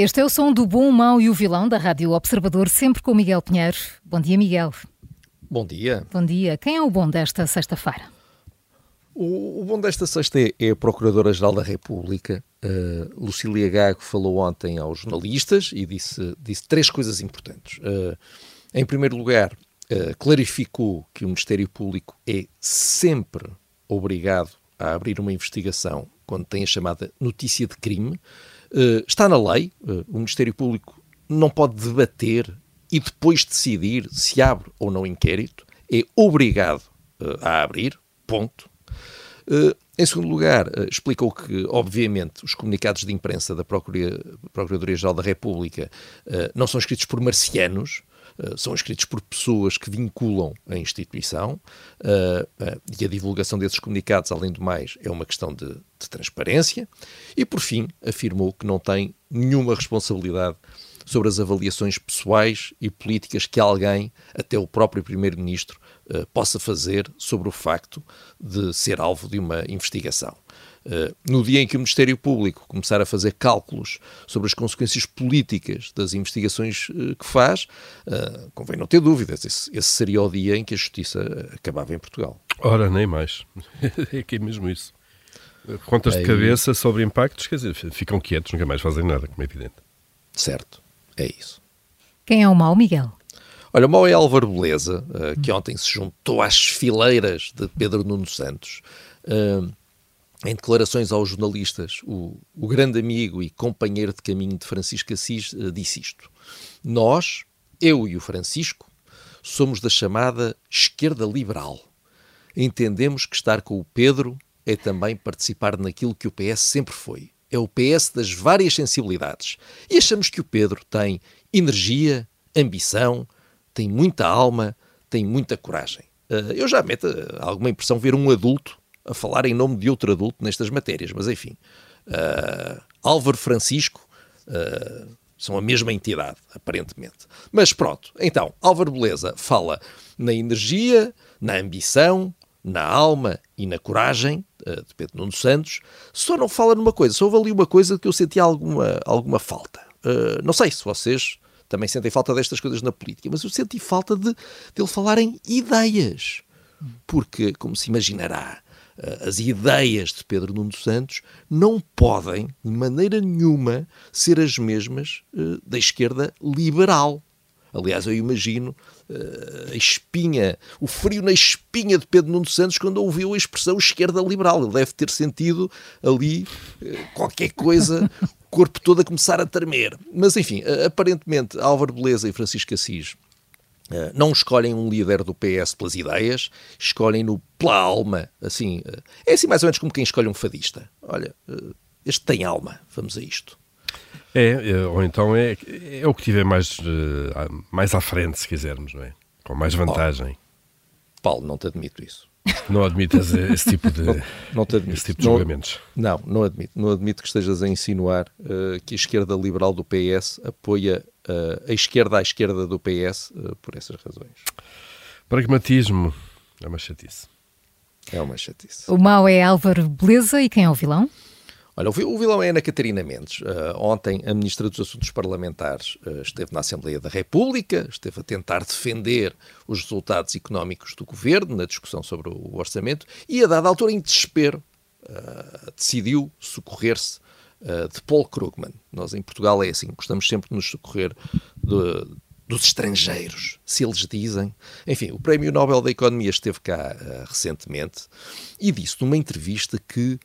Este é o som do bom, o mau e o vilão da Rádio Observador, sempre com Miguel Pinheiro. Bom dia, Miguel. Bom dia. Bom dia. Quem é o bom desta sexta-feira? O, o, bom desta sexta é, é a Procuradora-Geral da República. Uh, Lucília Gago falou ontem aos jornalistas e disse, disse três coisas importantes. Uh, em primeiro lugar, uh, clarificou que o Ministério Público é sempre obrigado a abrir uma investigação quando tem a chamada notícia de crime. Uh, está na lei, uh, o Ministério Público não pode debater e depois decidir se abre ou não inquérito, é obrigado uh, a abrir, ponto. em segundo lugar, explicou que, obviamente, os comunicados de imprensa da Procuradoria-Geral da República não são escritos por marcianos, eh, são escritos por pessoas que vinculam a instituição uh, uh, e a divulgação desses comunicados, além do mais, é uma questão de, de transparência. E, por fim, afirmou que não tem nenhuma responsabilidade sobre as avaliações pessoais e políticas que alguém, até o próprio Primeiro-Ministro, possa fazer sobre o facto de ser alvo de uma investigação. Uh, no dia em que o Ministério Público começar a fazer cálculos sobre as consequências políticas das investigações uh, que faz, uh, convém não ter dúvidas, esse, esse, seria o dia em que a justiça acabava em Portugal. Ora, nem mais. é que é mesmo isso. Contas de cabeça sobre impactos, quer dizer, ficam quietos, nunca mais fazem nada, como é evidente. Certo, é isso. Quem é o mau, Miguel? Olha, o mau é Álvaro Beleza, que ontem se juntou às fileiras de Pedro Nuno Santos. Em declarações aos jornalistas, o, o, grande amigo e companheiro de caminho de Francisco Assis uh, disse isto. Nós, eu e o Francisco, somos da chamada esquerda liberal. Entendemos que estar com o Pedro é também participar naquilo que o PS sempre foi. É o PS das várias sensibilidades. E achamos que o Pedro tem energia, ambição, tem muita alma, tem muita coragem. Uh, eu já meto alguma impressão ver um adulto a falar em nome de outro adulto nestas matérias, mas enfim. Uh, Álvaro Francisco uh, são a mesma entidade, aparentemente. Mas pronto, então, Álvaro Beleza fala na energia, na ambição, na alma e na coragem uh, de Pedro Nuno Santos, só não fala numa coisa, só houve ali uma coisa que eu senti alguma, alguma falta. Uh, não sei se vocês também sentem falta destas coisas na política, mas eu senti falta de, de ele falar em ideias. Porque, como se imaginará, as ideias de Pedro Nuno Santos não podem, de maneira nenhuma, ser as mesmas uh, da esquerda liberal. Aliás, eu imagino uh, a espinha, o frio na espinha de Pedro Nuno Santos quando ouviu a expressão esquerda liberal. Ele deve ter sentido ali qualquer coisa, o corpo todo a começar a tremer. Mas, enfim, aparentemente, Álvaro Beleza e Francisco Assis não escolhem um líder do PS pelas ideias, escolhem-no pela alma. Assim, uh, é assim mais ou menos como quem escolhe um fadista. Olha, uh, este tem alma, vamos a isto. É, ou então é, é o que tiver mais, mais à frente, se quisermos, não é? Com mais vantagem. Oh, Paulo, não te admito isso. Não admitas esse tipo de, não, não. Esse tipo de não, julgamentos? Não, não admito. Não admito que estejas a insinuar que a esquerda liberal do PS apoia uh, a esquerda à esquerda do PS uh, eh, por essas razões. Pragmatismo é uma chatice. É uma chatice. O mau é Álvaro Beleza e quem é o vilão? Olha, o vilão é Ana Catarina Mendes. Uh, ontem, a Ministra dos Assuntos Parlamentares uh, esteve na Assembleia da República, esteve a tentar defender os resultados económicos do governo na discussão sobre o orçamento e, a dada altura, em desespero, uh, decidiu socorrer-se de Paul Krugman. Nós em Portugal é assim, gostamos sempre de nos socorrer de, dos estrangeiros, se eles dizem. Enfim, o Prémio Nobel da Economia esteve cá recentemente e disse numa entrevista que,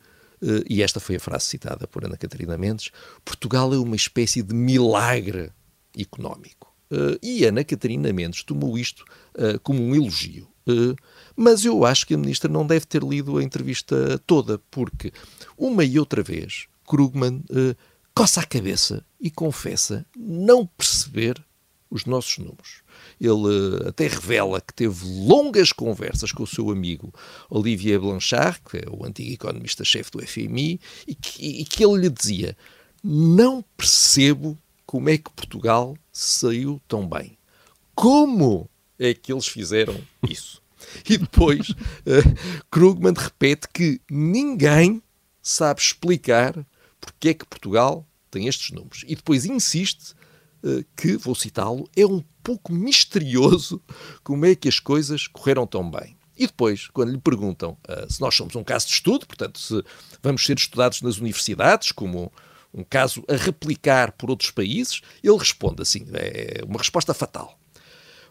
e esta foi a frase citada por Ana Catarina Mendes, Portugal é uma espécie de milagre económico. Uh, e Ana Catarina Mendes tomou isto uh, como um elogio. Mas eu acho que a ministra não deve ter lido a entrevista toda, porque uma e outra vez Krugman coça a cabeça e confessa não perceber os nossos números. Ele até revela que teve longas conversas com o seu amigo Olivier Blanchard, que é o antigo economista-chefe do FMI, e que, e que ele lhe dizia: Não percebo como é que Portugal saiu tão bem. Como é que eles fizeram isso? E depois, uh, Krugman repete que ninguém sabe explicar porque é que Portugal tem estes números. E depois insiste que, vou citá-lo, é um pouco misterioso como é que as coisas correram tão bem. E depois, quando lhe perguntam uh, se nós somos um caso de estudo, portanto, se vamos ser estudados nas universidades como um caso a replicar por outros países, ele responde assim: é uma resposta fatal.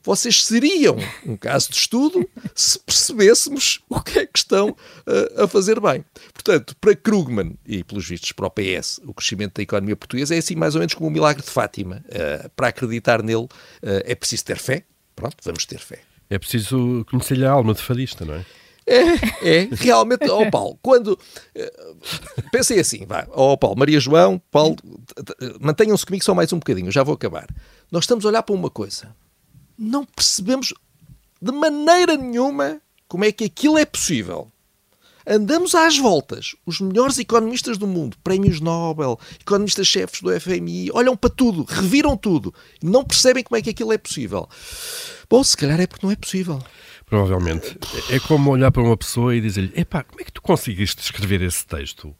Vocês seriam um caso de estudo se percebêssemos o que é que estão uh, a fazer bem. Portanto, para Krugman e, pelos vistos, para o PS, o crescimento da economia portuguesa é assim mais ou menos como o milagre de Fátima. Uh, para acreditar nele uh, é preciso ter fé. Pronto, vamos ter fé. É preciso conhecer-lhe a alma de fadista, não é? É, é, realmente, ó oh Paulo, quando. Pensei assim, vá, ó oh Paulo, Maria João, Paulo, mantenham-se comigo só mais um bocadinho, já vou acabar. Nós estamos a olhar para uma coisa não percebemos de maneira nenhuma como é que aquilo é possível. Andamos às voltas. Os melhores economistas do mundo, prémios Nobel, economistas-chefes do FMI, olham para tudo, reviram tudo, não percebem como é que aquilo é possível. Bom, se calhar é porque não é possível. Provavelmente. É como olhar para uma pessoa e dizer-lhe: epá, como é que tu conseguiste escrever esse texto?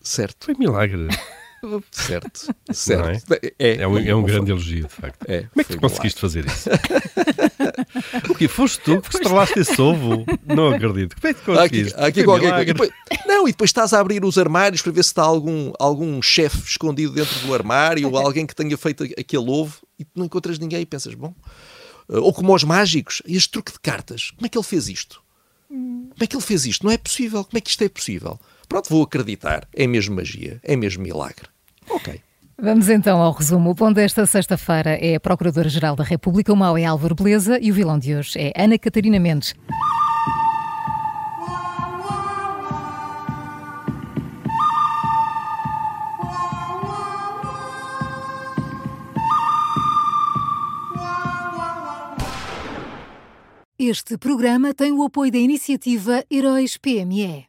Certo. Foi milagre. Certo, certo. É? É, é, um, é um grande elogio, de facto. É, Como é que tu conseguiste fazer isso? o que Foste tu que estrelaste esse ovo? Não acredito. Como é que conseguiste? Aqui, aqui qualquer coisa. Depois, não, e depois estás a abrir os armários para ver se está algum, algum chefe escondido dentro do armário ou alguém que tenha feito aquele ovo e não encontras ninguém e pensas, bom. Eh, ou como os mágicos, este truque de cartas. Como é que ele fez isto? Como é que ele fez isto? Não é possível. Como é que isto é possível? Pronto, vou acreditar. É mesmo magia. É mesmo milagre. Ok. Vamos então ao resumo. O ponto desta sexta-feira é a Procuradora-Geral da República, o mau é Álvaro Beleza e o vilão de hoje é Ana Catarina Mendes. Este programa tem o apoio da iniciativa Heróis PME.